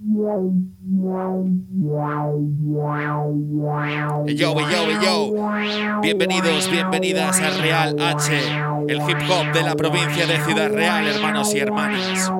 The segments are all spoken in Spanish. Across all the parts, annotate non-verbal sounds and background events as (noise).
Yo, yo, yo. Bienvenidos, bienvenidas a Real H, el hip hop de la provincia de Ciudad Real, hermanos y hermanas.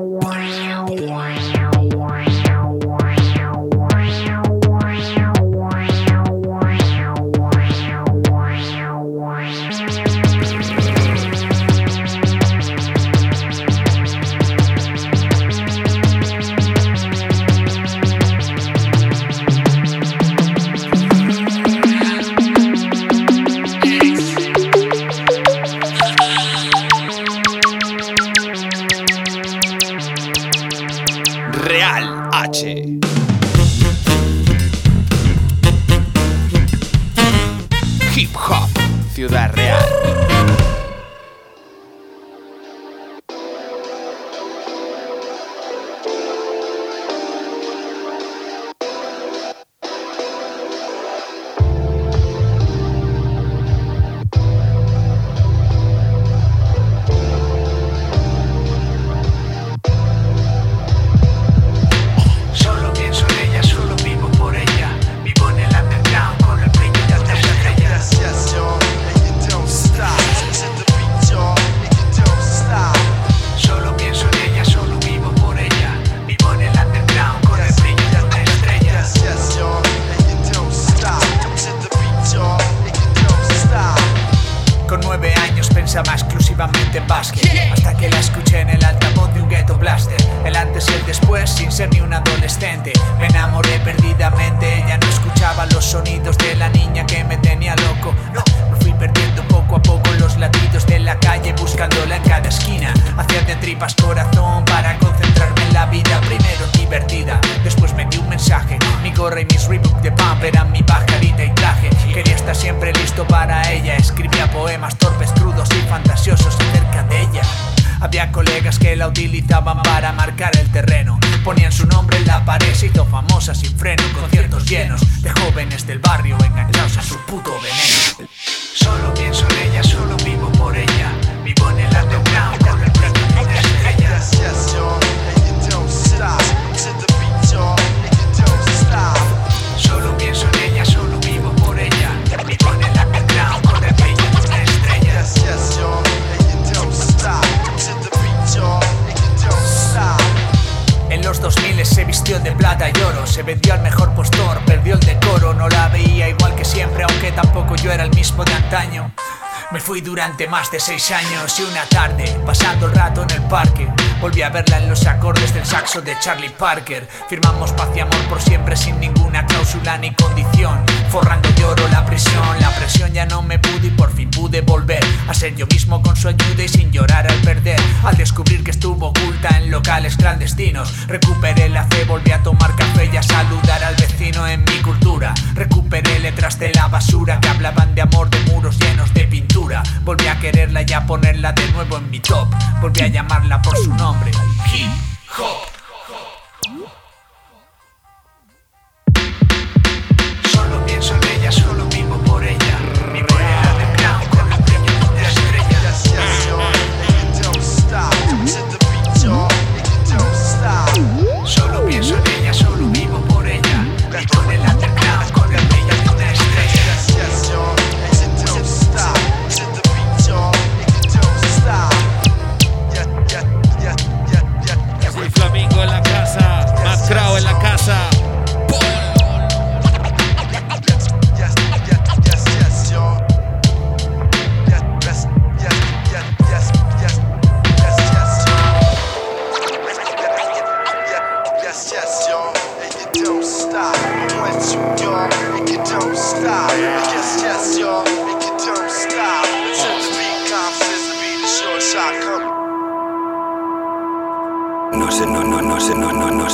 Perdió el decoro No la veía igual que siempre Aunque tampoco yo era el mismo de antaño me fui durante más de seis años y una tarde, pasando el rato en el parque. Volví a verla en los acordes del saxo de Charlie Parker. Firmamos paz y amor por siempre sin ninguna cláusula ni condición. Forrando de oro la prisión, la presión ya no me pude y por fin pude volver a ser yo mismo con su ayuda y sin llorar al perder. Al descubrir que estuvo oculta en locales clandestinos, recuperé la fe, volví a tomar café y a saludar al vecino en mi cultura. Recuperé letras de la basura que hablaban de amor, de muros llenos de pintura. Volví a quererla y a ponerla de nuevo en mi top. Volví a llamarla por su nombre. Hip Hop. Pienso en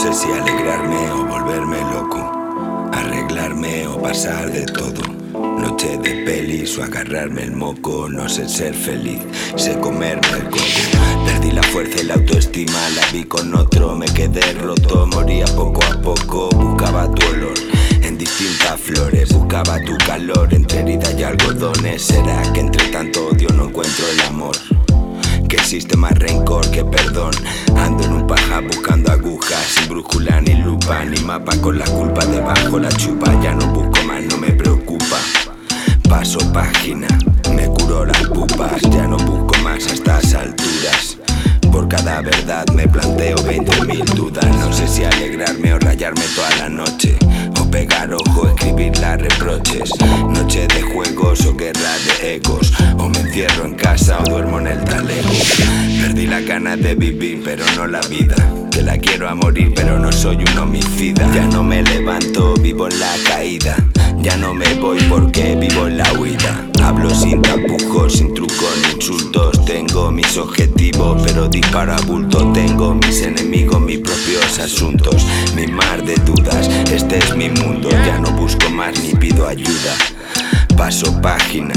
sé si alegrarme o volverme loco, arreglarme o pasar de todo. Noche de pelis o agarrarme el moco, no sé ser feliz, sé comerme el coco. Perdí la fuerza y la autoestima, la vi con otro, me quedé roto, moría poco a poco, buscaba tu olor en distintas flores, buscaba tu calor entre herida y algodones. ¿Será que entre tanto odio no encuentro el amor? Que existe más rencor que perdón. Ando en un paja buscando agujas, sin brújula ni lupa, ni mapa con la culpa debajo la chupa. Ya no busco más, no me preocupa. Paso página, me curo las pupas, ya no busco más a estas alturas. Por cada verdad me planteo 20.000 dudas. No sé si alegrarme o rayarme toda la noche. Pegar ojo, escribir las reproches. Noche de juegos o guerra de egos. O me encierro en casa o duermo en el talego. Perdí la gana de vivir, pero no la vida. Que la quiero a morir, pero no soy un homicida. Ya no me levanto, vivo en la caída. Ya no me voy porque vivo en la huida. Hablo sin tapujos, sin trucos ni insultos. Tengo mis objetivos, pero disparo a bulto. Tengo mis enemigos, mis propios asuntos. Mi mar de dudas, este es mi mundo. Ya no busco más ni pido ayuda. Paso página,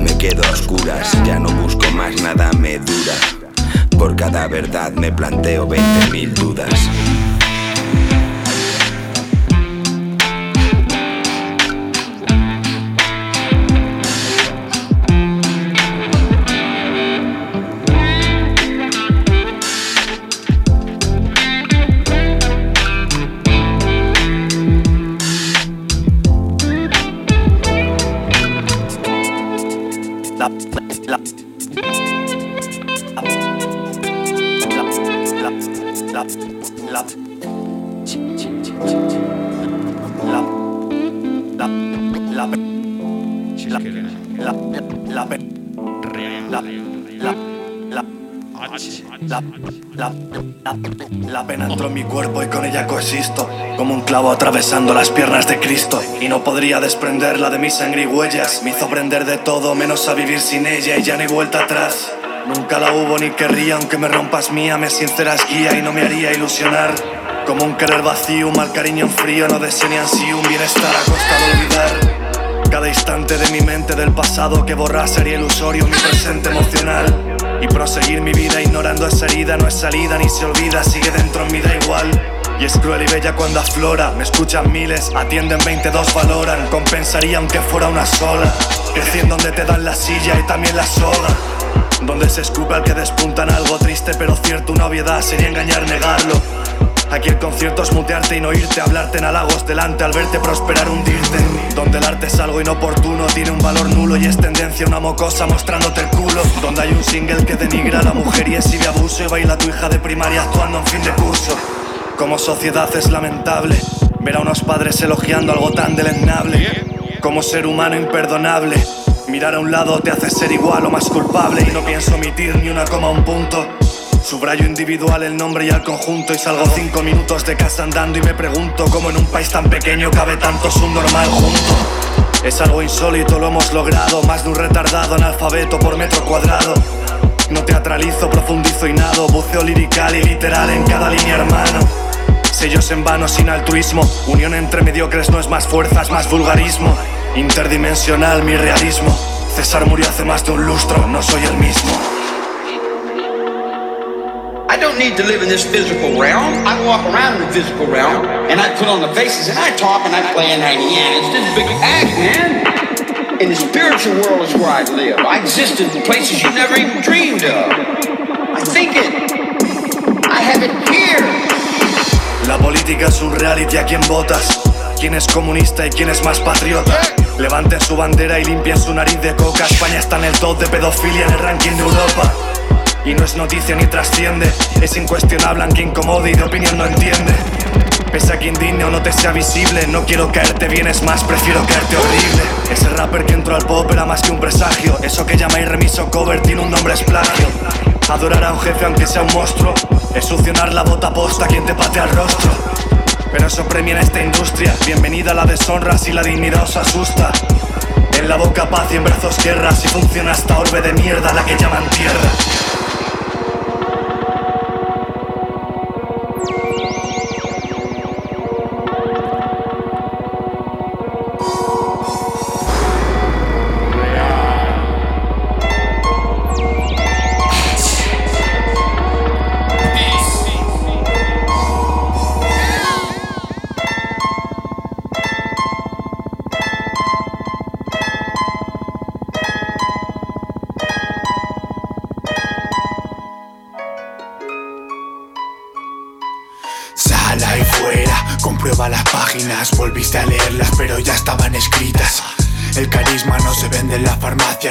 me quedo a oscuras. Ya no busco más, nada me dura. Por cada verdad me planteo 20.000 dudas. Mi cuerpo y con ella coexisto Como un clavo atravesando las piernas de Cristo. Y no podría desprenderla de mi sangre y huellas. Me hizo aprender de todo menos a vivir sin ella Y ya no vuelta atrás. Nunca la hubo ni querría Aunque me rompas mía, me sinceras guía Y no me haría ilusionar. Como un querer vacío, un mal cariño frío No deseo ni un bienestar a costa de olvidar. Cada instante de mi mente del pasado que borrar sería ilusorio mi presente emocional y proseguir mi vida ignorando esa herida no es salida ni se olvida sigue dentro en mí da igual. Y es cruel y bella cuando aflora me escuchan miles atienden 22 valoran compensaría aunque fuera una sola. Creciendo donde te dan la silla y también la soga donde se escupe al que despuntan algo triste pero cierto una obviedad sería engañar negarlo Aquí el concierto es mutearte y no irte, hablarte en halagos delante al verte prosperar, hundirte. Donde el arte es algo inoportuno, tiene un valor nulo y es tendencia una mocosa mostrándote el culo. Donde hay un single que denigra a la mujer y exhibe abuso y baila tu hija de primaria actuando en fin de curso. Como sociedad es lamentable ver a unos padres elogiando algo tan deleznable. Como ser humano imperdonable. Mirar a un lado te hace ser igual o más culpable y no pienso omitir ni una coma un punto. Subrayo individual el nombre y al conjunto y salgo cinco minutos de casa andando y me pregunto cómo en un país tan pequeño cabe tanto subnormal junto. Es algo insólito, lo hemos logrado, más de un retardado analfabeto por metro cuadrado. No teatralizo, profundizo y nado, buceo lirical y literal en cada línea hermano. Sellos en vano sin altruismo, unión entre mediocres no es más fuerza, es más vulgarismo. Interdimensional mi realismo. César murió hace más de un lustro, no soy el mismo. I don't need to live in this physical realm. I walk around in the physical realm and I put on the faces and I talk and I play and I yeah, it's a big act, man. In the spiritual world is where I live. I exist in places you never even dreamed of. I think it. I have it here. La política es un reality a quien votas. Quién es comunista y quién es más patriota. Levanten su bandera y limpien su nariz de coca. España está en el top de pedofilia en el ranking de Europa. Y no es noticia ni trasciende, es incuestionable aunque incomode y de opinión no entiende. Pese a que indigne o no te sea visible, no quiero caerte bien, es más, prefiero caerte horrible. Ese rapper que entró al pop era más que un presagio, eso que llamáis remiso cover tiene un nombre es plagio. Adorar a un jefe aunque sea un monstruo, es succionar la bota posta quien te patea el rostro. Pero eso premia en esta industria, bienvenida a la deshonra si la dignidad os asusta. En la boca paz y en brazos guerra, si funciona esta orbe de mierda la que llaman tierra.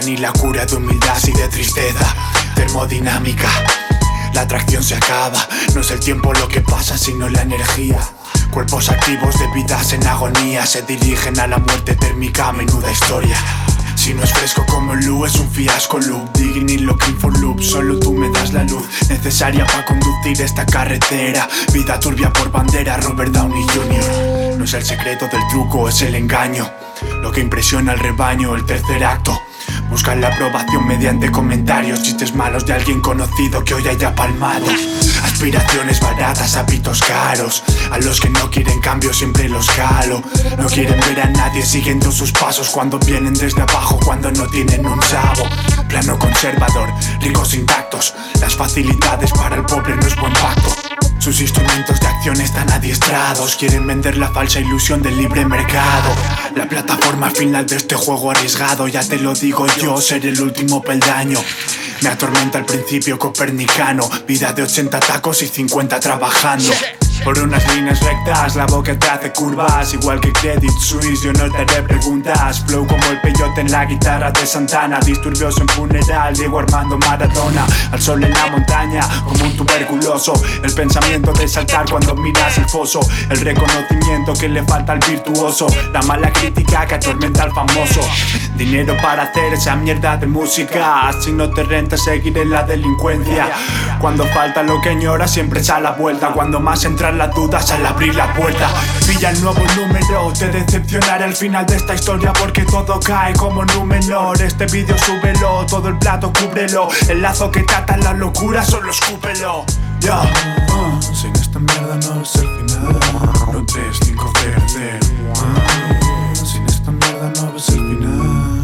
Ni la cura de humildad y de tristeza. Termodinámica, la atracción se acaba. No es el tiempo lo que pasa, sino la energía. Cuerpos activos de vidas en agonía se dirigen a la muerte térmica, menuda historia. Si no es fresco como Lu, es un fiasco loop Digging looking for loop, solo tú me das la luz Necesaria para conducir esta carretera Vida turbia por bandera, Robert Downey Jr. No es el secreto del truco, es el engaño Lo que impresiona al rebaño, el tercer acto La aprobación mediante comentarios, chistes malos de alguien conocido que hoy haya palmado. Aspiraciones baratas, hábitos caros. A los que no quieren cambio siempre los calo. No quieren ver a nadie siguiendo sus pasos cuando vienen desde abajo, cuando no tienen un sabo. Plano conservador, ricos intactos. Las facilidades para el pobre no es buen pacto. Sus instrumentos de acción están adiestrados, quieren vender la falsa ilusión del libre mercado. La plataforma final de este juego arriesgado, ya te lo digo yo, ser el último peldaño. Me atormenta el principio copernicano, vida de 80 tacos y 50 trabajando. Por unas líneas rectas, la boca te hace curvas. Igual que Credit Suisse, yo no te haré preguntas. Flow como el peyote en la guitarra de Santana. Disturbios en funeral, Diego Armando Maradona. Al sol en la montaña, como un tuberculoso. El pensamiento de saltar cuando miras el foso. El reconocimiento que le falta al virtuoso. La mala crítica que atormenta al famoso. Dinero para hacer esa mierda de música. Si no te renta seguir en la delincuencia. Cuando falta lo que añora siempre sale la vuelta. Cuando más entra las dudas al abrir la puerta. Pilla el nuevo número, te decepcionaré al final de esta historia porque todo cae como menor Este vídeo súbelo, todo el plato cúbrelo. El lazo que trata la locura, solo escúpelo. Ya, uh, sin esta mierda no es el final. No 3, 5, 0, 0. sin esta mierda no es el final.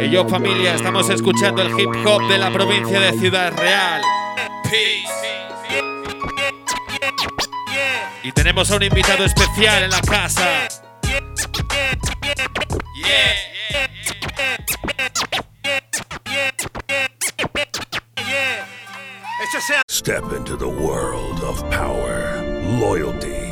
Y yo familia, estamos escuchando el hip hop de la provincia de Ciudad Real. Y tenemos a un invitado especial en la casa. Step into the world of power, loyalty,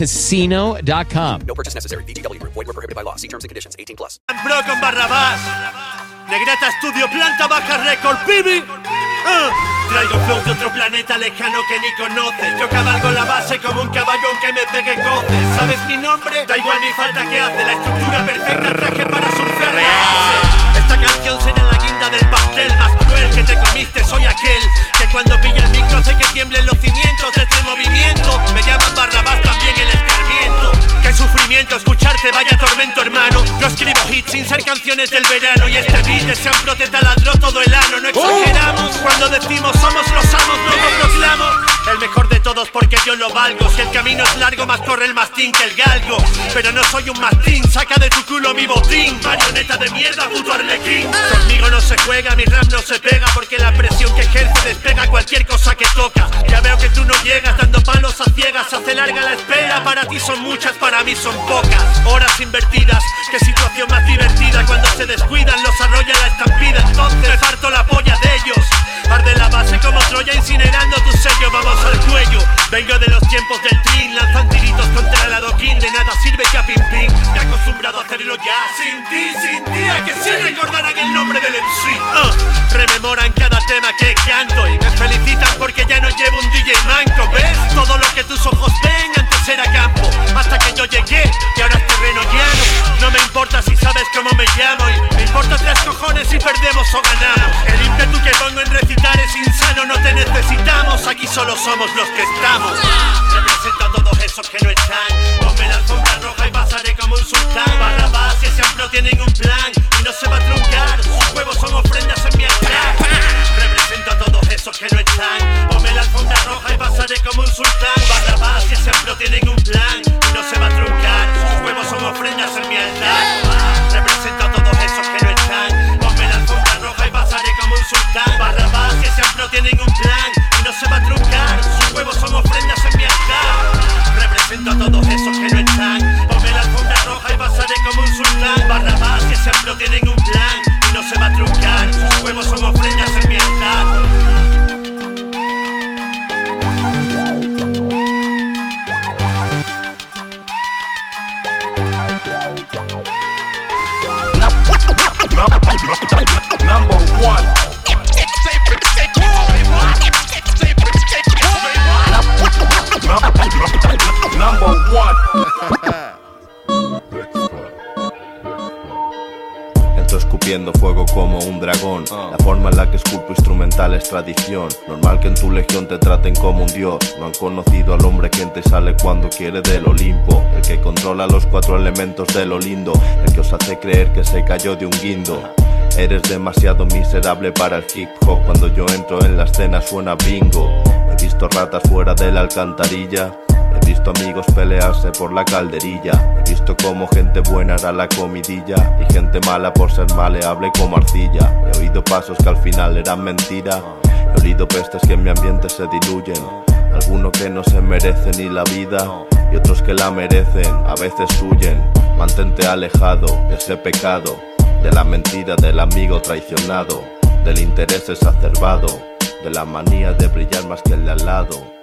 ChumbaCasino.com. No purchase necessary. VGW Group. Void were prohibited by law. See terms and conditions. 18 plus. Bro con Barrabás. Negreta Studio, planta baja record, baby. Uh, traigo flow de otro planeta lejano que ni conoces. Yo cabalgo la base como un caballo aunque me pegue coces. ¿Sabes mi nombre? Da igual ni falta que hace. La estructura perfecta traje para surfear. Esta canción será la guinda del pastel más cruel que te comiste. Soy aquel que cuando pilla el micro hace que tiemblen los cimientos de este movimiento. Me llaman Barrabás también. Sufrimiento escucharte, vaya tormento, hermano. Yo escribo hits sin ser canciones del verano. Y este beat de Sean te taladró todo el ano. No exageramos cuando decimos somos los amos, no proclamo. El mejor de todos porque yo lo valgo. Si el camino es largo, más corre el mastín que el galgo. Pero no soy un mastín, saca de tu mi botín. Marioneta de mierda, puto arlequín. Conmigo no se juega, mi rap no se pega. Porque la presión que ejerce despega cualquier cosa que toca. Ya veo que tú no llegas dando palos a ciegas. Hace larga la espera, para ti son muchas, para mí son pocas. Horas invertidas, qué situación más divertida. Cuando se descuidan, los arrolla la estampida. Entonces parto la polla de ellos. Arde la base como Troya incinerando tu sello, vamos al cuello. Vengo de los tiempos del trin, lanzan tiritos contra el adoquín. De nada sirve ya pim pim, me acostumbrado a hacerlo ya Sin ti, sin ti, que sí recordarán el nombre del MC uh, ah, Rememoran cada tema que canto Y me felicitan porque ya no llevo un DJ manco ¿Ves? Todo lo que tus ojos ven antes era campo. Hasta que yo llegué y ahora es terreno llano. No me importa si sabes cómo me llamo Y me importa tres cojones si perdemos o ganamos. El ímpetu que pongo en recitar es insano No te necesitamos, aquí solo somos los que estamos. Represento a todos esos que no están sultán. Barrabás y siempre tienen un plan y no se va a truncar. Sus huevos son ofrendas en mi altar. Represento a todos esos que no están. Ponme la alfombra roja y pasaré como un sultán. Barrabás y siempre tienen un plan y no se va a truncar. Sus huevos son ofrendas en mi altar. Que Normal que en tu legión te traten como un dios. No han conocido al hombre que entra y sale cuando quiere del Olimpo. El que controla los cuatro elementos de lo lindo. El que os hace creer que se cayó de un guindo. Eres demasiado miserable para el hip hop. Cuando yo entro en la escena suena bingo. He visto ratas fuera de la alcantarilla. Visto amigos pelearse por la calderilla. He visto como gente buena era la comidilla y gente mala por ser maleable como arcilla. He oído pasos que al final eran mentira. He oído pestes que en mi ambiente se diluyen. Algunos que no se merecen ni la vida y otros que la merecen, a veces huyen. Mantente alejado de ese pecado, de la mentira del amigo traicionado, del interés exacerbado, de la manía de brillar más que el de al lado.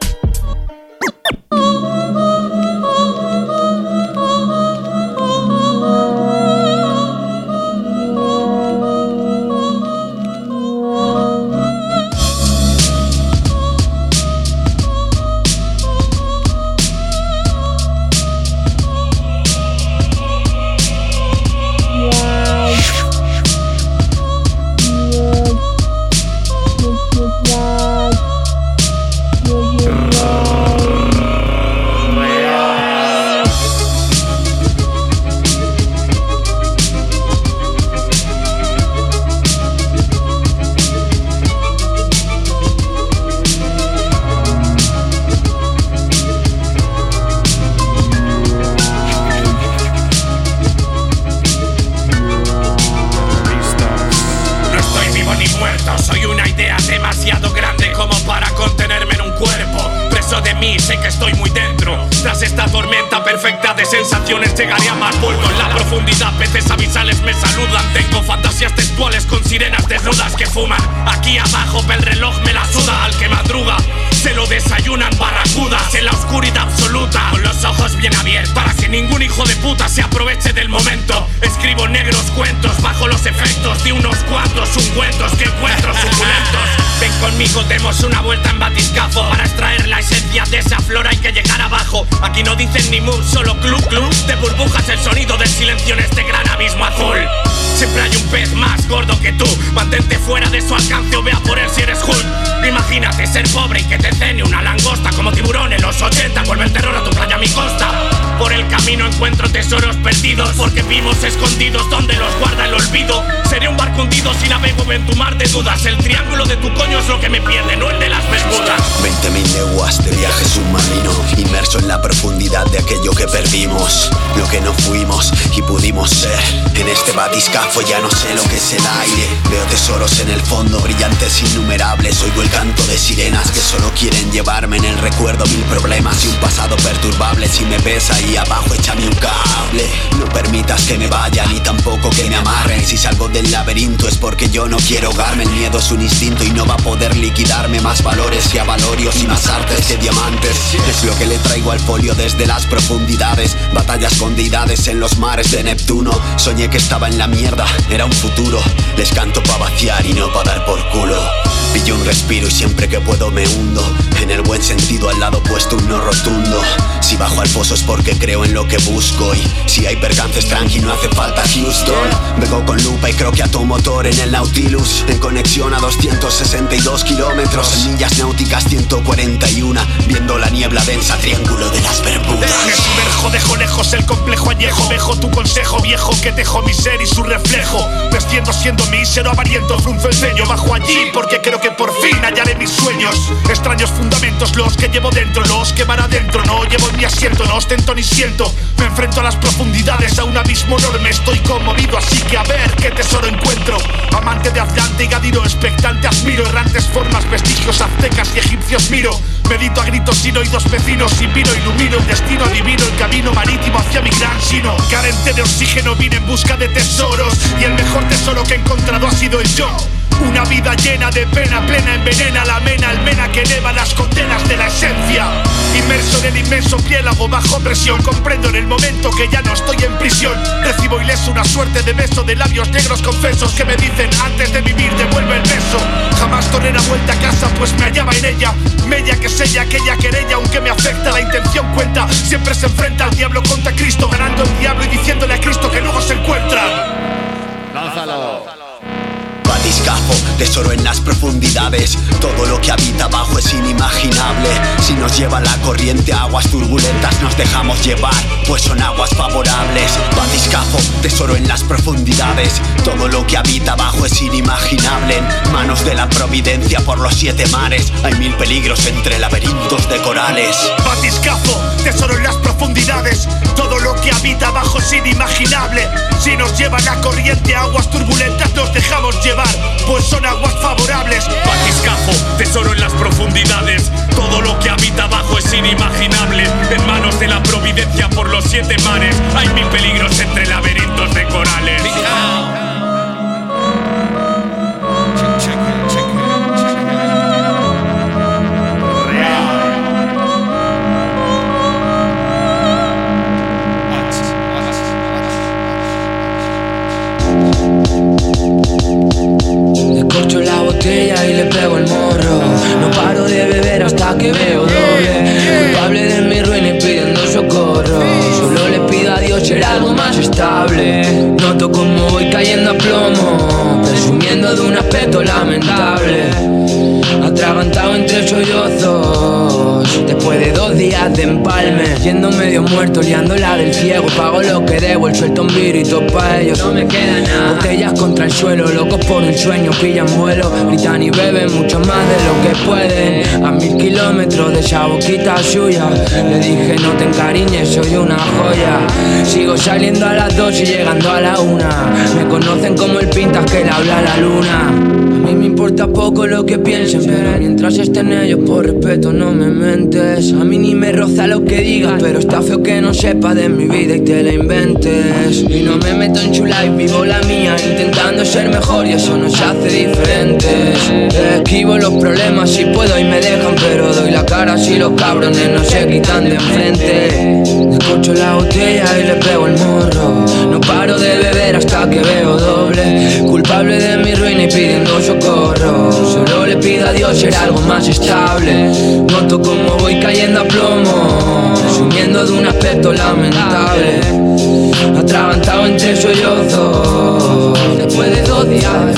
De aquello que perdimos, lo que no fuimos y pudimos ser. En este batiscafo ya no sé lo que es el aire. Veo tesoros en el fondo, brillantes innumerables. Oigo el canto de sirenas que solo quieren llevarme en el recuerdo mil problemas y un pasado perturbable. Si me ves ahí abajo, échame un cable. No permitas que me vaya ni tampoco que me amarren. Si salgo del laberinto es porque yo no quiero ahogarme. El miedo es un instinto y no va a poder liquidarme más valores que avalorios y más artes que diamantes. Es lo que le traigo al folio desde las profundidades. Batallas con deidades en los mares de Neptuno. Soñé que estaba en la mierda, era un futuro. Les canto pa' vaciar y no pa' dar por culo. Pillo un respiro y siempre que puedo me hundo. En el buen sentido al lado puesto un no rotundo. Si bajo al pozo es porque creo en lo que busco. Y si hay percances tranqui, no hace falta Houston. Vengo con lupa y creo que a tu motor en el Nautilus. En conexión a 262 kilómetros. En millas náuticas 141. Viendo la niebla densa, triángulo de las Bermudas. Sumerjo, dejo lejos el complejo añejo. Dejo tu consejo viejo que dejo mi ser y su reflejo. Vestiendo siendo mísero, avariento, frunzo el ceño. Bajo allí porque creo que por fin hallaré mis sueños. Extraños fundamentos, los que llevo dentro, los que van adentro. No llevo en mi asiento, no ostento ni siento. Me enfrento a las profundidades, a un abismo enorme. Estoy conmovido, así que a ver qué tesoro encuentro. Amante de Atlante y Gadiro, expectante, admiro errantes formas, vestigios aztecas y egipcios miro. Medito a gritos sin oídos vecinos, sin vino ilumino destino divino, el camino marítimo hacia mi gran sino. Carente de oxígeno vine en busca de tesoros y el mejor tesoro que he encontrado ha sido el yo. Una vida llena de pena, plena envenena la mena, almena que eleva las condenas de la esencia. Inmerso en el inmenso piélago bajo presión, comprendo en el momento que ya no estoy en prisión. Recibo ileso una suerte de beso de labios negros confesos que me dicen antes de vivir devuelve el beso. Jamás torné la vuelta a casa, pues me hallaba en ella. Mella que sella aquella querella, aunque me afecta la intención cuenta. Siempre se enfrenta al diablo contra Cristo, ganando el diablo y diciéndole a Cristo que luego se encuentra. Lánzalo. Batiscafo, tesoro en las profundidades. Todo lo que habita abajo es inimaginable. Si nos lleva la corriente a aguas turbulentas, nos dejamos llevar, pues son aguas favorables. Batiscafo, tesoro en las profundidades. Todo lo que habita abajo es inimaginable. En manos de la providencia por los siete mares, hay mil peligros entre laberintos de corales. Batiscafo, tesoro en las profundidades. Todo lo que habita abajo es inimaginable. Si nos lleva la corriente a aguas turbulentas, nos dejamos llevar, pues son aguas favorables. Batiscafo, tesoro en las profundidades. Todo lo que habita abajo es inimaginable. En manos de la providencia por los siete mares, hay mil peligros entre laberintos de corales. Le la botella y le pego el morro. No paro de beber hasta que veo doble. Culpable de mi ruina y pidiendo socorro. Solo le pido a Dios ser algo más estable. Noto como voy cayendo a plomo. Presumiendo de un aspecto lamentable. Atragantado entre sollozos. Después de dos días de empalme. Yendo medio muerto, liándola del ciego. Pago lo que debo, el suelto un virito pa' ellos. No me queda nada. Botellas contra el suelo, locos por un sueño, pillan vuelo. Gritan y beben mucho más de lo que pueden. A mil kilómetros de esa boquita suya. Le dije, no te encariñes, soy una joya. Sigo saliendo a las dos y llegando a la una. Me conocen como el pintas que le habla a la luna. A mí me importa poco lo que piensen, pero mientras estén ellos, por respeto, no me mentes. A mí ni me roza lo que digas, pero está feo que no sepa de mi vida y te la inventes. Y no me meto en chula y vivo la mía, intentando ser mejor y eso nos hace diferentes. Esquivo los problemas si puedo y me dejan, pero doy la cara si los cabrones no se quitan de enfrente. Descorcho la botella y le pego el morro. No paro de beber hasta que veo doble. Culpable de mi ruina y pidiendo socorro. Solo le pido a Dios ser algo más estable. Noto como voy cayendo a plomo. Presumiendo de un aspecto lamentable. Atragantado entre sollozos. Después de dos días de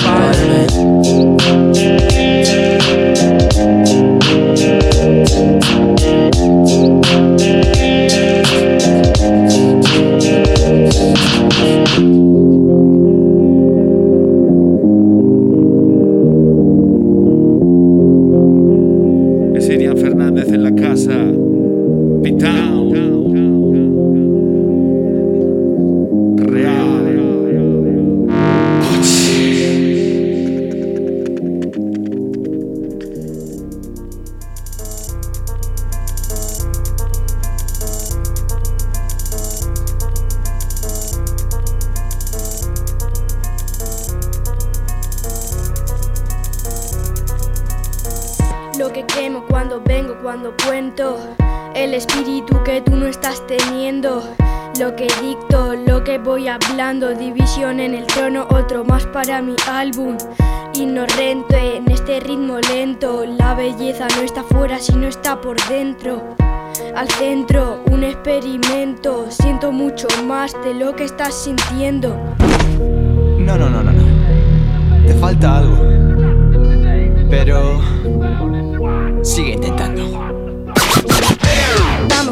casa. Para mi álbum. Ignorante en este ritmo lento. La belleza no está fuera, sino está por dentro. al centro, un experimento. Siento mucho más de lo que estás sintiendo. No, no, no, no, no. Te falta algo. Pero... Sigue intentando.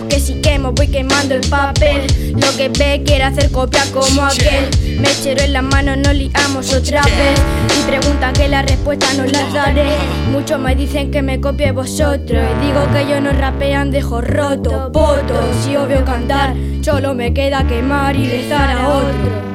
Que si quemo voy quemando el papel. Lo que ve quiere hacer copia como aquel. Mechero en las manos nos liamos otra vez. Y preguntan que la respuesta no las daré. Muchos me dicen que me copie vosotros. Y digo que yo no rapean dejo roto Poto, si obvio cantar Solo me queda quemar y rezar a otro.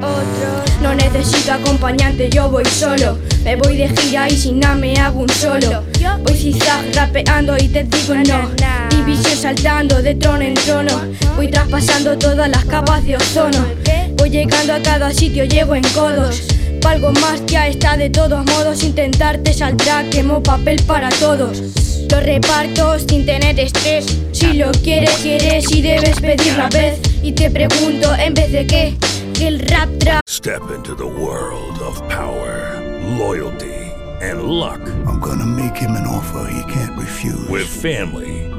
No necesito acompañante, yo voy solo. Me voy de gira y sin nada me hago un solo. Voy zigzag rapeando y te digo no. División saltando de trono en trono. Voy traspasando todas las capas de ozono. Voy llegando a cada sitio, llego en codos. Valgo más que a esta de todos modos. Intentarte saldrá, quemo papel para todos. Lo reparto sin tener estrés. Si lo quieres, quieres y debes pedir la vez. Y te pregunto, ¿en vez de qué? El rap trap. Step into the world of power, loyalty, and luck. I'm gonna make him an offer he can't refuse. With family,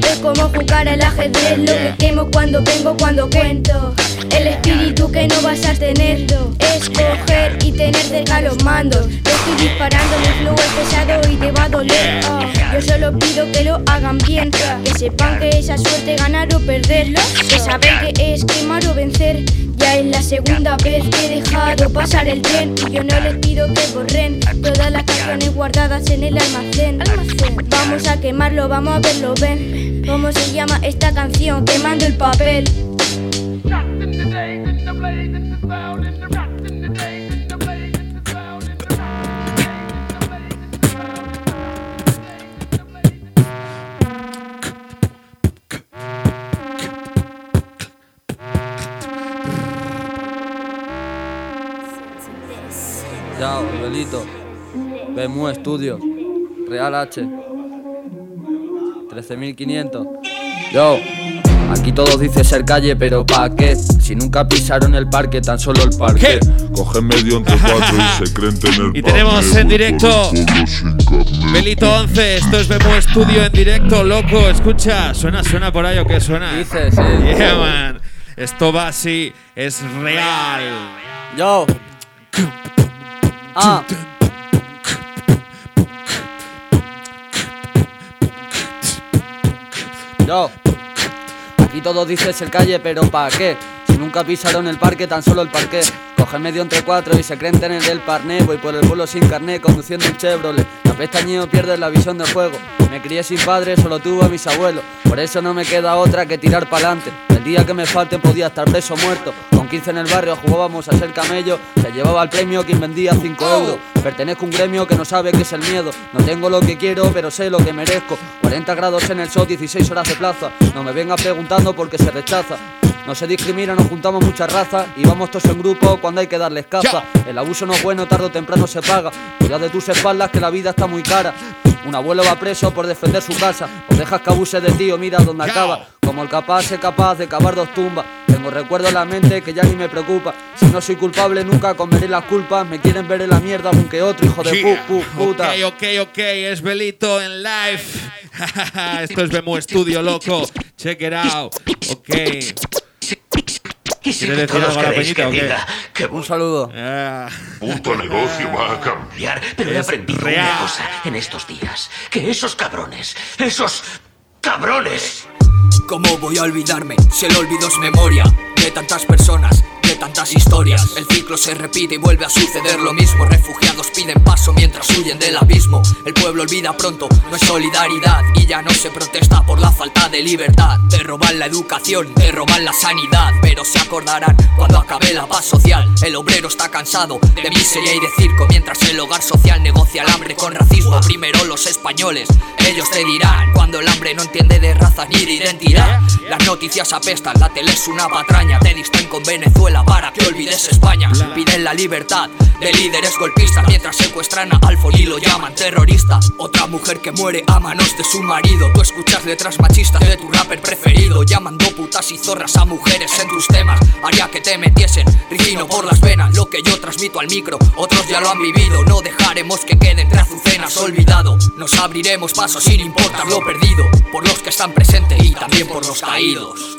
Sabes cómo jugar al ajedrez, lo que quemo cuando vengo, cuando cuento. El espíritu que no vas a tener, escoger y tener cerca los mandos. Te estoy disparando, mi flow es pesado y te va a doler. Ah, yo solo pido que lo hagan bien, que sepan que esa suerte ganar o perderlo, que saben que es quemar o vencer. Ya es la segunda vez que he dejado pasar el tren y yo no les pido que borren todas las canciones guardadas en el almacén. Vamos a quemarlo, vamos a verlo, ven. ¿Cómo se llama esta canción? Quemando el papel. Chao, Belito. Bemu Estudio. Real H. 13.500. Yo. Aquí todos dicen ser calle, pero ¿pa' qué? Si nunca pisaron el parque, tan solo el parque. Cogen medio entre cuatro y se creen tener (laughs) Y tenemos en directo Belito 11, esto es Bemo Studio en directo, loco, escucha, suena, suena por ahí o qué suena. Dices, sí. Yeah, man. Esto va así, es real. Yo. Ah. Yo. Aquí todos dicen ser calle, pero ¿pa' qué? Si nunca pisaron el parque, tan solo el parque. Cogen medio entre cuatro y se creen tener el parné. Voy por el pueblo sin carné, conduciendo un Chevrolet. La pestañeo pierde la visión del juego. Me crié sin padre, solo tuve a mis abuelos. Por eso no me queda otra que tirar pa'lante. El día que me falten podía estar preso muerto. Con 15 en el barrio jugábamos a ser camello. Se llevaba el premio quien vendía 5 euros. Pertenezco a un gremio que no sabe qué es el miedo. No tengo lo que quiero, pero sé lo que merezco. 40 grados en el sol, 16 horas de plaza. No me vengas preguntando porque se rechaza. No se discrimina, nos juntamos muchas razas y vamos todos en grupo cuando hay que darles caza. El abuso no es bueno, tarde o temprano se paga. Cuida de tus espaldas que la vida está muy cara. Un abuelo va preso por defender su casa. O dejas que abuse de ti o mira dónde acaba. Como el capaz es capaz de cavar dos tumbas. Tengo recuerdo en la mente que ya ni me preocupa. Si no soy culpable nunca comeré las culpas. Me quieren ver en la mierda aunque otro hijo de Yeah. pu, puta. Ok, ok, ok, es Belito en live. (laughs) Esto es Bemo Studio, loco. Check it out. Ok. ¿Quieres decir algo a la peñita o qué? Un saludo. Puto negocio va a cambiar. Pero he aprendido real. una cosa en estos días. Que esos cabrones, esos cabrones... ¿Cómo voy a olvidarme? Si el olvido es memoria de tantas personas qué tantas historias? El ciclo se repite y vuelve a suceder lo mismo. Refugiados piden paso mientras huyen del abismo. El pueblo olvida pronto, no es solidaridad y ya no se protesta por la falta de libertad. Te roban la educación, te roban la sanidad, pero se acordarán cuando acabe la paz social. El obrero está cansado de miseria y de circo, mientras el hogar social negocia el hambre con racismo. Primero los españoles, ellos te dirán cuando el hambre no entiende de raza ni de identidad. Las noticias apestan, la tele es una patraña, te distraen con Venezuela para que olvides España. Piden la libertad de líderes golpistas mientras secuestran a Alfon y lo llaman terrorista. Otra mujer que muere a manos de su marido. Tú escuchas letras machistas de tu rapper preferido, llamando putas y zorras a mujeres en tus temas. Haría que te metiesen ricino por las venas. Lo que yo transmito al micro, otros ya lo han vivido. No dejaremos que quede entre azucenas olvidado. Nos abriremos paso sin importar lo perdido. Por los que están presentes y también por los caídos.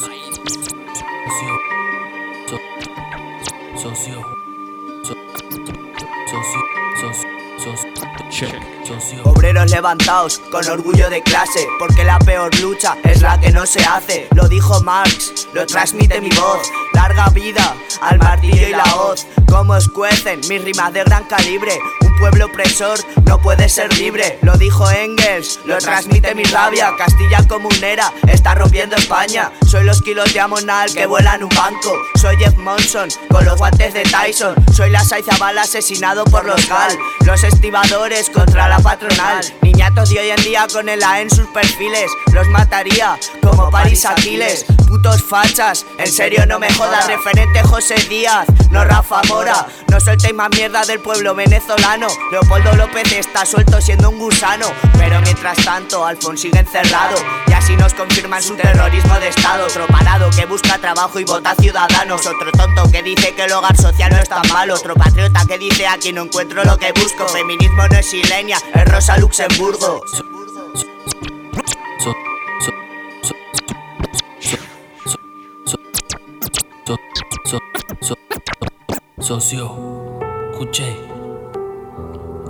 Obreros levantaos con orgullo de clase, porque la peor lucha es la que no se hace. Lo dijo Marx, lo transmite mi voz. Larga vida al martillo y la hoz. Como escuecen mis rimas de gran calibre. Pueblo opresor no puede ser libre. Lo dijo Engels, lo transmite mi rabia. Castilla comunera está rompiendo España. Soy los kilos de amonal que vuelan un banco. Soy Jeff Monson con los guantes de Tyson. Soy la Saizabal asesinado por los Gal. Los estibadores contra la patronal. Niñatos de hoy en día con el A en sus perfiles. Los mataría como Paris Aquiles. Putos fachas, en serio no me jodas. Referente José Díaz, no Rafa Mora. No soltéis más mierda del pueblo venezolano. Leopoldo López está suelto siendo un gusano. Pero mientras tanto, Alfon sigue encerrado. Y así nos confirman su terrorismo de estado. Otro parado que busca trabajo y vota ciudadanos. Otro tonto que dice que el hogar social no es tan malo. Otro patriota que dice aquí no encuentro lo que busco. Feminismo no es Silenia, es Rosa Luxemburgo. Socio, escuché.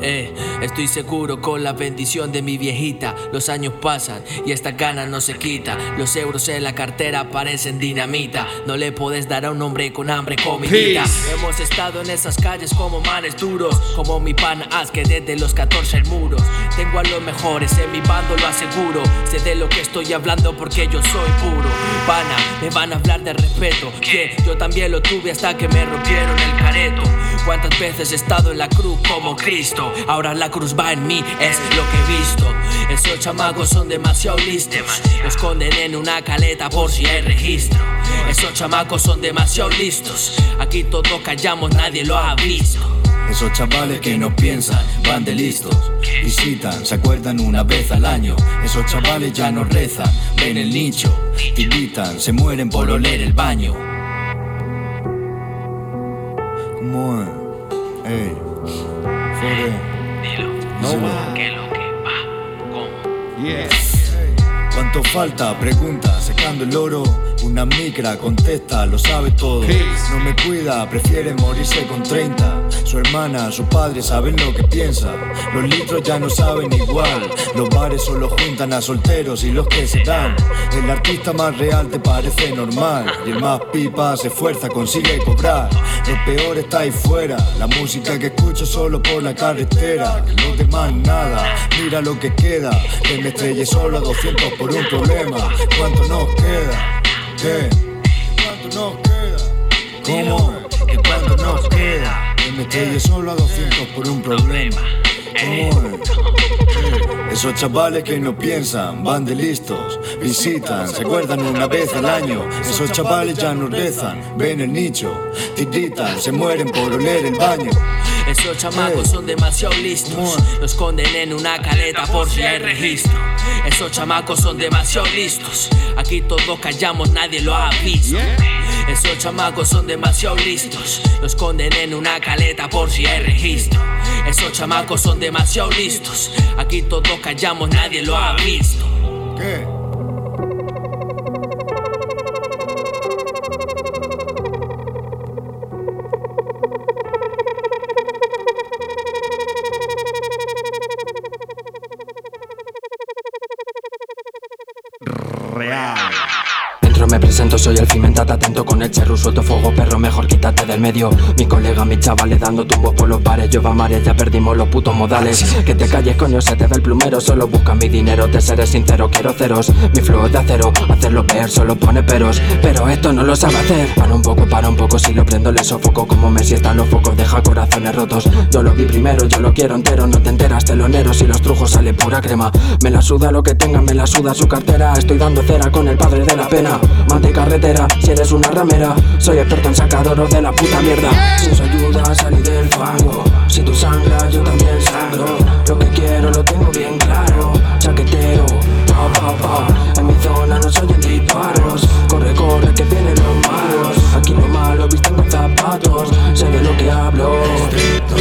Eh, estoy seguro con la bendición de mi viejita. Los años pasan y esta gana no se quita. Los euros en la cartera parecen dinamita. No le puedes dar a un hombre con hambre comidita. Hemos estado en esas calles como manes duros. Como mi pan As que desde los 14 muros. Tengo a los mejores en mi bando, lo aseguro. Sé de lo que estoy hablando porque yo soy puro. Pana, me van a hablar de respeto. Que yo también lo tuve hasta que me rompieron el careto. Cuántas veces he estado en la cruz como Cristo. Ahora la cruz va en mí, es lo que he visto. Esos chamacos son demasiado listos. Los esconden en una caleta por si hay registro. Esos chamacos son demasiado listos. Aquí todos callamos, nadie lo ha visto. Esos chavales que no piensan, van de listos. Visitan, se acuerdan una vez al año. Esos chavales ya no rezan, ven el nicho. Tiritan, se mueren por oler el baño. ¿Cómo es? Ey, Fode. No va. ¿Qué lo que va? ¿Cómo? ¿Cuánto falta? Pregunta, secando el oro. Una micra contesta, lo sabe todo. No me cuida, prefiere morirse con 30. Su hermana, su padre saben lo que piensa. Los litros ya no saben igual. Los bares solo juntan a solteros y los que se dan. El artista más real te parece normal. Y el más pipa se esfuerza, consigue cobrar. Lo peor está ahí fuera. La música que escucho solo por la carretera. Los demás nada. Mira lo que queda. Que me estrellé solo a 200 por un problema. ¿Cuánto nos queda? ¿Qué? ¿Cuánto nos queda? ¿Cómo? Me estrellé solo a 200 por un problema. Esos chavales que no piensan, van de listos, visitan, se acuerdan una vez al año. Esos chavales ya no rezan, ven el nicho, tiritan, se mueren por oler el baño. Esos chamacos son demasiado listos. Los esconden en una caleta por si hay registro. Esos chamacos son demasiado listos. Aquí todos callamos, nadie lo ha visto. Esos chamacos son demasiado listos. Los esconden en una caleta por si hay registro. Esos chamacos son demasiado listos. Aquí todos callamos, nadie lo ha visto. ¿Qué? Cimentata, atento con el cherru, suelto fuego, perro, mejor quítate del medio. Mi colega, mi chaval, dando tumbos por los bares. Yo va mares, ya perdimos los putos modales. Que te calles, coño, se te ve el plumero. Solo busca mi dinero, te seré sincero, quiero ceros. Mi flow es de acero, hacerlo ver, solo pone peros. Pero esto no lo sabe hacer. Para un poco, para un poco, si lo prendo le sofoco. Como me están los focos, deja corazones rotos. Yo lo vi primero, yo lo quiero entero, no te enteras, telonero. Si los trujos sale pura crema. Me la suda lo que tenga, me la suda su cartera. Estoy dando cera con el padre de la pena. Mante carretera, si eres una ramera. Soy experto en sacadoros de la puta mierda. Si os ayuda a salir del fango. Si tú sangras, yo también sangro. Lo que quiero lo tengo bien claro. Chaqueteo, pa, pa, pa. En mi zona no soy en disparos. Corre, corre, que vienen los malos. Aquí lo malo visten con zapatos. Sé de lo que hablo.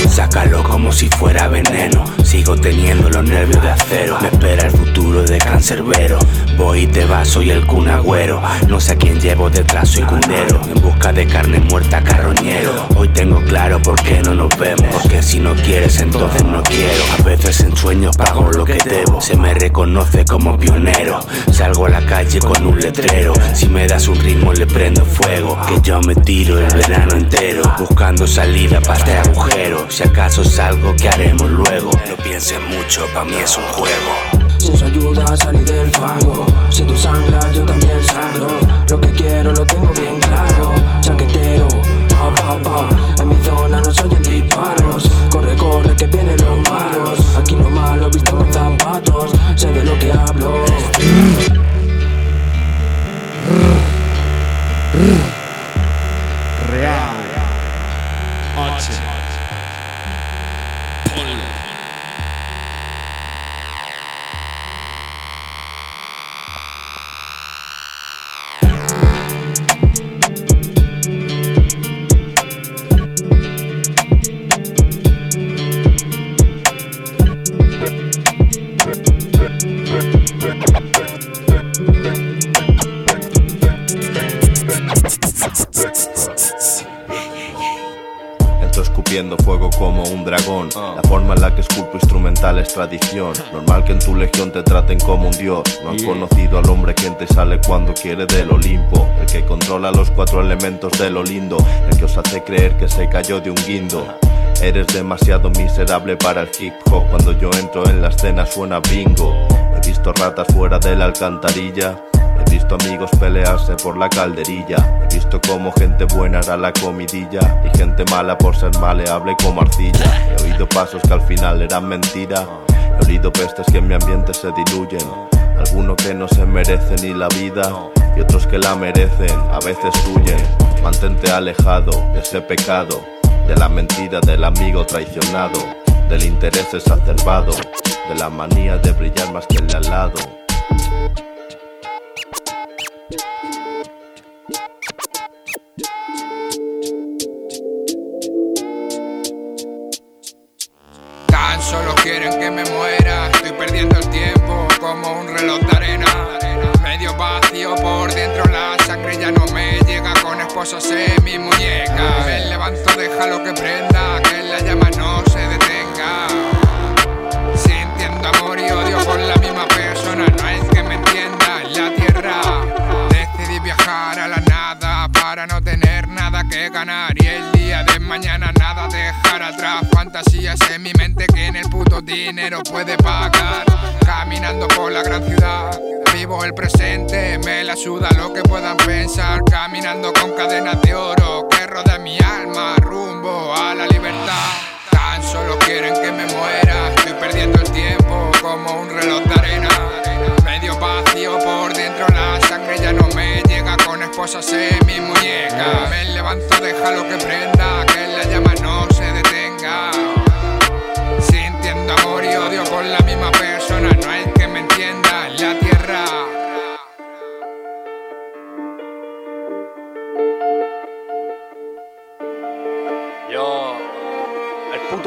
Sácalo como si fuera veneno. Sigo teniendo los nervios de acero. Me espera el futuro de cancerbero. Voy y te vas, soy el cunagüero. No sé a quién llevo detrás, soy cundero. En busca de carne muerta, carroñero. Hoy tengo claro por qué no nos vemos. Porque si no quieres, entonces no quiero. A veces en sueños pago lo que debo. Se me reconoce como pionero. Salgo a la calle con un letrero. Si me das un ritmo, le prendo fuego. Que yo me tiro el verano entero. Buscando salida para este agujero. Si acaso salgo, ¿qué haremos luego? No pienses mucho, pa' mí es un juego. Si eso ayuda a salir del fango Si tú sangras yo también sangro. Lo que quiero lo tengo bien claro. Chaquetero, pa pa pa. En mi zona no soy en disparos. Corre, corre que vienen los malos. Aquí lo malo visto con zapatos. Sé de lo que hablo tradición. Normal que en tu legión te traten como un dios. No han conocido al hombre quien te sale cuando quiere del Olimpo. El que controla los cuatro elementos de lo lindo. El que os hace creer que se cayó de un guindo. Eres demasiado miserable para el hip hop. Cuando yo entro en la escena suena bingo. He visto ratas fuera de la alcantarilla. He visto amigos pelearse por la calderilla. He visto como gente buena era la comidilla y gente mala por ser maleable como arcilla. He oído pasos que al final eran mentira. He olido pestes que en mi ambiente se diluyen. Algunos que no se merecen ni la vida y otros que la merecen, a veces huyen. Mantente alejado de ese pecado, de la mentira del amigo traicionado, del interés exacerbado, de la manía de brillar más que el de al lado. Solo quieren que me muera. Estoy perdiendo el tiempo como un reloj de arena. Medio vacío por dentro, la sangre ya no me llega. Con esposas en mi muñeca. Me levanto, déjalo que prenda. Que la llama no se detenga. Sintiendo amor y odio por la misma persona. No hay que me entienda en la tierra. Decidí viajar a la nada para no tener nada que ganar. Mañana nada dejar atrás. Fantasías en mi mente que en el puto dinero puede pagar. Caminando por la gran ciudad. Vivo el presente, me la suda lo que puedan pensar. Caminando con cadenas de oro que rodean mi alma. Rumbo a la libertad. Tan solo quieren que me muera. Estoy perdiendo el tiempo como un reloj de arena. Medio vacío por dentro, la sangre ya no me llega. Con esposas en mi muñeca. Me levanto, déjalo que prenda.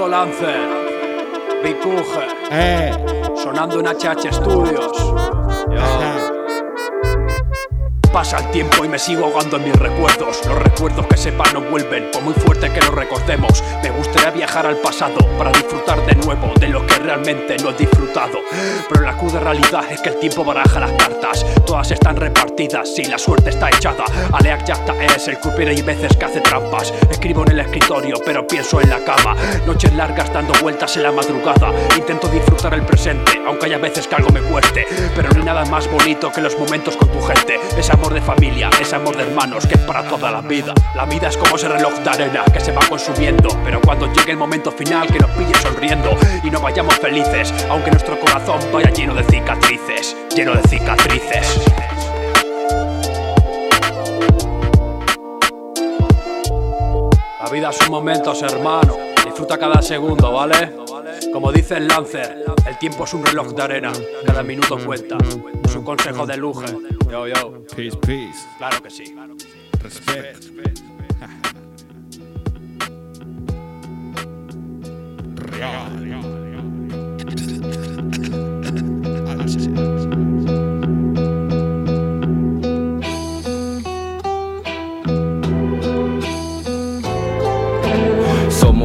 Lancer, Bicuge, Eh. sonando en HH Studios. Yo. Pasa el tiempo y me sigo ahogando en mis recuerdos. Los recuerdos que sepan no vuelven, por muy fuerte que los recordemos. Me gustaría viajar al pasado para disfrutar de nuevo de lo que realmente no he disfrutado. Pero la cruda realidad es que el tiempo baraja las cartas. Todas están repartidas y la suerte está echada. Aleak Yacta es el culpable y veces que hace trampas. Escribo en el escritorio, pero pienso en la cama. Noches largas dando vueltas en la madrugada. Intento disfrutar el presente, aunque haya veces que algo me cueste. Pero no hay nada más bonito que los momentos con tu gente. Amor de familia, ese amor de hermanos que es para toda la vida. La vida es como ese reloj de arena que se va consumiendo. Pero cuando llegue el momento final, que nos pille sonriendo y no vayamos felices, aunque nuestro corazón vaya lleno de cicatrices, lleno de cicatrices. La vida son momentos, hermano. Disfruta cada segundo, ¿vale? Como dice el Lancer, el tiempo es un reloj de arena. Cada minuto cuenta. Es un consejo de lujo. Yo, yo. Peace, peace. Claro que sí. Respect.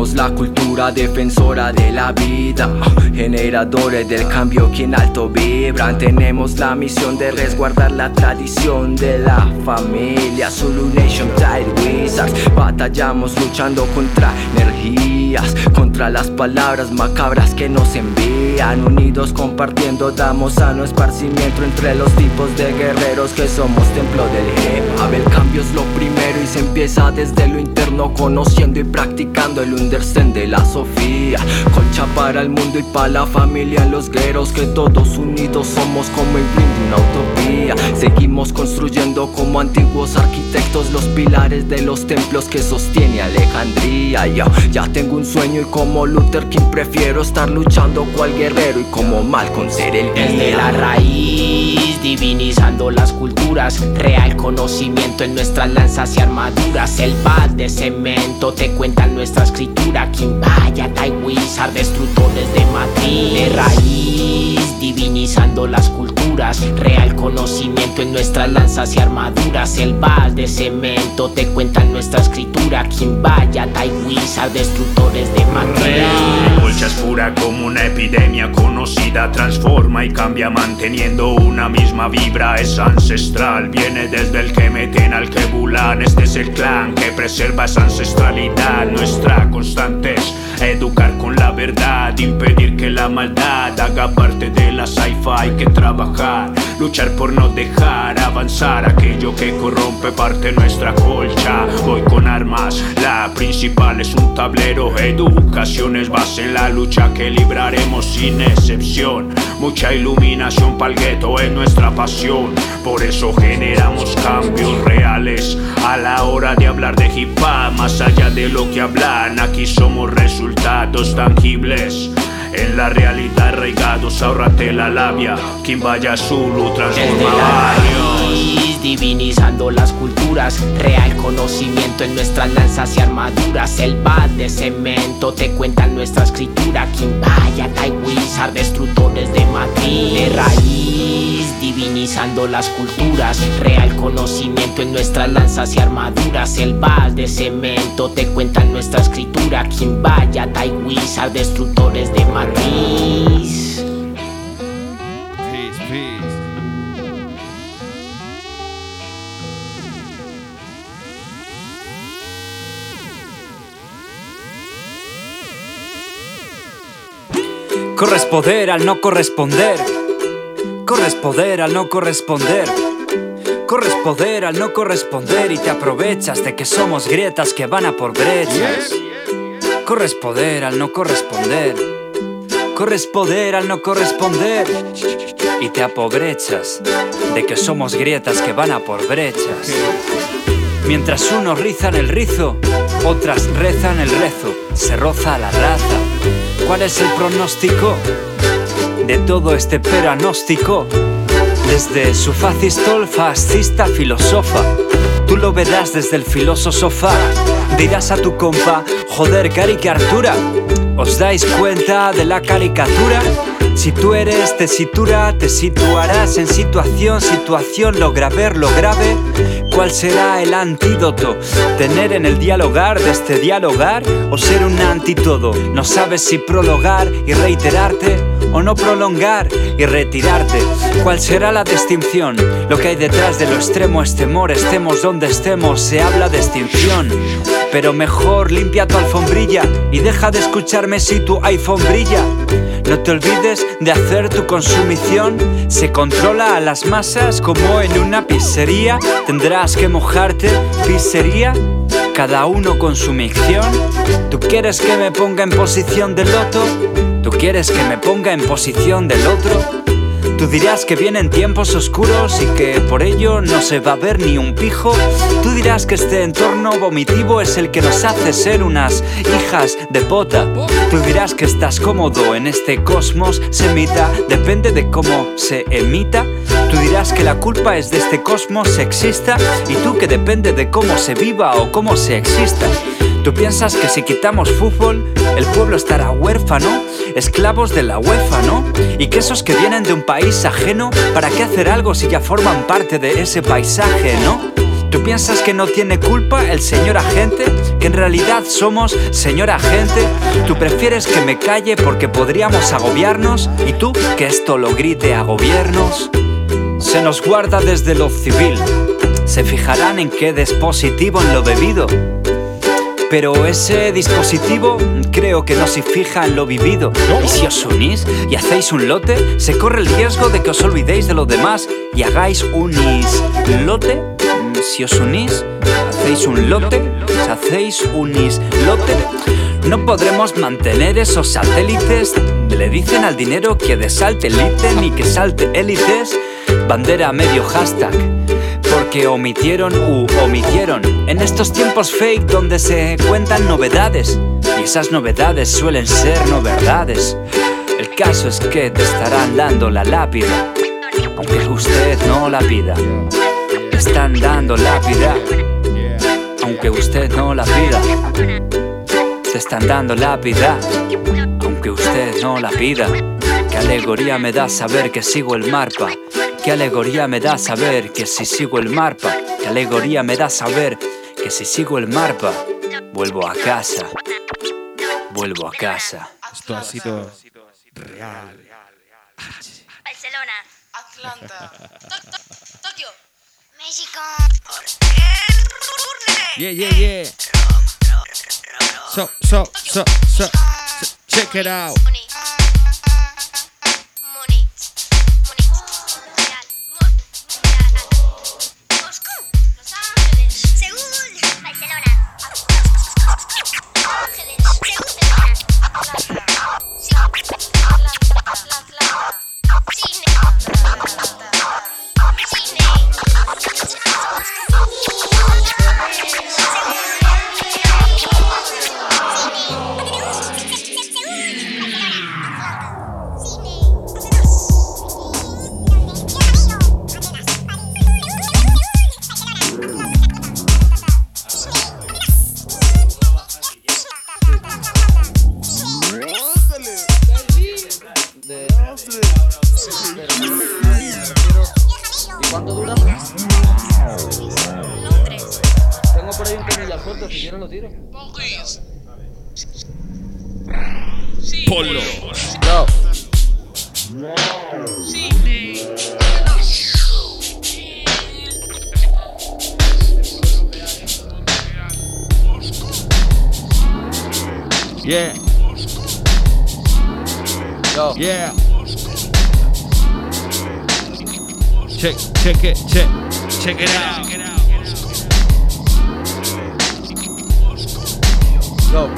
Somos la cultura defensora de la vida, generadores del cambio que en alto vibran. Tenemos la misión de resguardar la tradición de la familia. Zulu Nation Tide Wizards, batallamos luchando contra energías, contra las palabras macabras que nos envían. Unidos compartiendo, damos sano esparcimiento entre los tipos de guerreros que somos templo del hip hop. El cambio es lo primero y se empieza desde lo interno, conociendo y practicando el understand de la Sofía. Colcha para el mundo y para la familia, los guerreros que todos unidos somos como el blind de una utopía. Seguimos construyendo como antiguos arquitectos los pilares de los templos que sostiene Alejandría. Yo ya tengo un sueño y como Luther King prefiero estar luchando cual guerrero y como Malcolm ser el guía. Desde la raíz, divinizando las culturas, real conocimiento en nuestras lanzas y armaduras. El bad de cemento te cuentan nuestra escritura. Kimbaya, Taiwizar, destructores de matriz. De raíz, divinizando las culturas, real conocimiento en nuestras lanzas y armaduras. El bad de cemento te cuentan nuestra escritura. Kimbaya, Taiwizar, destructores de matriz. La es pura como una epidemia conocida, transforma y cambia manteniendo una misma vibra, es ancestral, viene desde el que meten al que bulan, este es el clan que preserva esa ancestralidad, nuestra constante educar con la verdad, impedir que la maldad haga parte de la sci-fi, hay que trabajar, luchar por no dejar avanzar aquello que corrompe parte nuestra colcha, voy con armas, la principal es un tablero, educación es base en la lucha que libraremos sin excepción, mucha iluminación pa'l gueto es nuestra pasión, por eso generamos cambios reales a la hora de hablar de hip hop, más allá de lo que hablan, aquí somos resultados tangibles. En la realidad arraigados, ahorrate la labia. Quien vaya Zulu transforma barrios. Divinizando las culturas, real conocimiento en nuestras lanzas y armaduras. El bad de cemento te cuentan nuestra escritura. Kimbaya, Taiwizar, destructores de matriz. De raíz, divinizando las culturas, real conocimiento en nuestras lanzas y armaduras. El bad de cemento te cuentan nuestra escritura. Kimbaya, Taiwizar, destructores de matriz. Corresponder al no corresponder. Corresponder al no corresponder. Corresponder al no corresponder y te aprovechas de que somos grietas que van a por brechas. Corresponder al no corresponder. Corresponder al no corresponder y te aprovechas de que somos grietas que van a por brechas. Mientras unos rizan el rizo, otras rezan el rezo, se roza la raza. ¿Cuál es el pronóstico de todo este peranóstico? Desde su facistol fascista filosofa, tú lo verás desde el filoso. Dirás a tu compa, joder, Artura, ¿Os dais cuenta de la caricatura? Si tú eres tesitura, te situarás en situación, situación, logra ver lo grave. ¿Cuál será el antídoto? ¿Tener en el dialogar de este dialogar o ser un antitodo? No sabes si prologar y reiterarte o no prolongar y retirarte. ¿Cuál será la distinción? Lo que hay detrás de lo extremo es temor, estemos donde estemos, se habla de extinción. Pero mejor limpia tu alfombrilla y deja de escucharme si tu iPhone brilla. No te olvides de hacer tu consumición. Se controla a las masas como en una pizzería. Tendrás que mojarte, pizzería. Cada uno con su micción. ¿Tú quieres que me ponga en posición del loto? ¿Tú quieres que me ponga en posición del otro? Tú dirás que vienen tiempos oscuros y que por ello no se va a ver ni un pijo. Tú dirás que este entorno vomitivo es el que nos hace ser unas hijas de pota. Tú dirás que estás cómodo en este cosmos semita, depende de cómo se emita. Tú dirás que la culpa es de este cosmos sexista y tú que depende de cómo se viva o cómo se exista. ¿Tú piensas que si quitamos fútbol, el pueblo estará huérfano? Esclavos de la UEFA, ¿no? Y que esos que vienen de un país ajeno, ¿para qué hacer algo si ya forman parte de ese paisaje, no? ¿Tú piensas que no tiene culpa el señor agente? ¿Que en realidad somos señor agente? ¿Tú prefieres que me calle porque podríamos agobiarnos? ¿Y tú que esto lo grite a gobiernos? Se nos guarda desde lo civil. Se fijarán en qué dispositivo en lo bebido. Pero ese dispositivo creo que no se fija en lo vivido. Y si os unís y hacéis un lote, se corre el riesgo de que os olvidéis de lo demás y hagáis un islote. Si os unís, hacéis un lote, si hacéis un islote. No podremos mantener esos satélites. Le dicen al dinero que desalte elite ni que salte élites. Bandera medio hashtag porque omitieron u omitieron en estos tiempos fake donde se cuentan novedades y esas novedades suelen ser no verdades. El caso es que te estarán dando la lápida, aunque usted no la pida. Te están dando lápida, aunque usted no la pida. Te están dando lápida, aunque usted no la pida. Qué alegoría me da saber que sigo el marpa. Qué alegoría me da saber que si sigo el marpa. Qué alegoría me da saber que si sigo el marpa, vuelvo a casa. Vuelvo a casa. Esto ha sido real. Barcelona. Atlanta. Tokio. México. Yeah, yeah, yeah. So, so, so, so, so, check it out. Yeah. Yo. Yeah. Check, check it, check, check it out. Yo.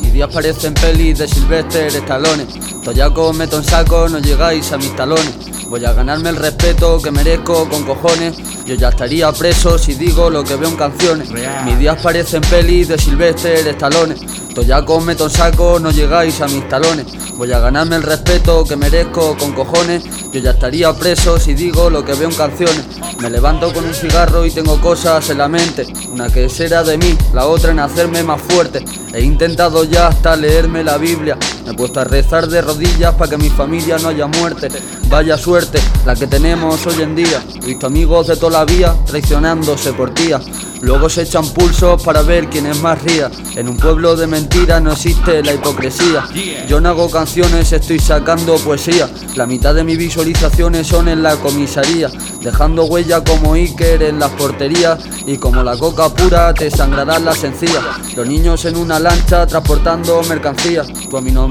Y días parecen pelis de Sylvester Stallone. Toyaco meto en saco, no llegáis a mis talones. Voy a ganarme el respeto que merezco con cojones. Yo ya estaría preso si digo lo que veo en canciones. Mis días parecen pelis de Sylvester Stallone. Toyaco meto saco, no llegáis a mis talones. Voy a ganarme el respeto que merezco con cojones. Yo ya estaría preso si digo lo que veo en canciones. Me levanto con un cigarro y tengo cosas en la mente. Una que será de mí, la otra en hacerme más fuerte. He intentado ya hasta leerme la Biblia. Me he puesto a rezar de rodillas para que mi familia no haya muerte. Vaya suerte la que tenemos hoy en día. He visto amigos de toda la vía traicionándose por tía. Luego se echan pulsos para ver quién es más ría. En un pueblo de mentiras no existe la hipocresía. Yo no hago canciones, estoy sacando poesía. La mitad de mis visualizaciones son en la comisaría. Dejando huella como Iker en las porterías. Y como la coca pura te sangrarán las encías. Los niños en una lancha transportando mercancía. Tú a mí no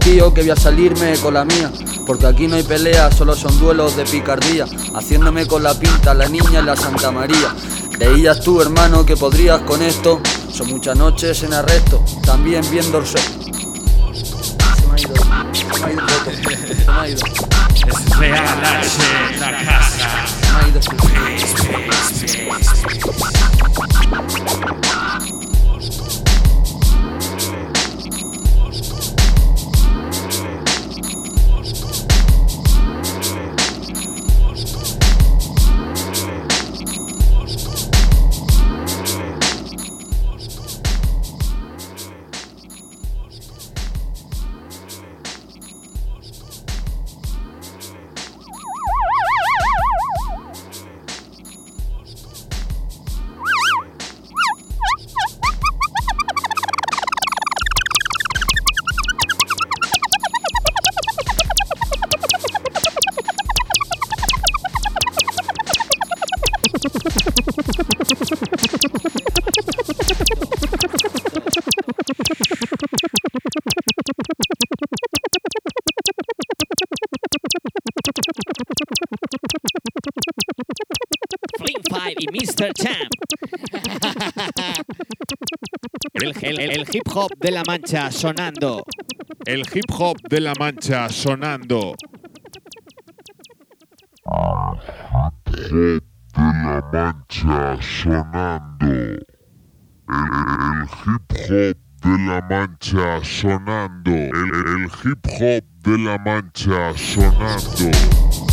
tío, que voy a salirme con la mía. Porque aquí no hay peleas, solo son duelos de picardía. Haciéndome con la pinta la niña en la Santa María. Creías tú, hermano, que podrías con esto. Son muchas noches en arresto, también viendo el sol. Real H, la casa. El, hip hop de la mancha sonando. El hip hop de la mancha sonando. de la mancha sonando. El, el hip hop de la mancha sonando. El, el hip hop de la mancha sonando.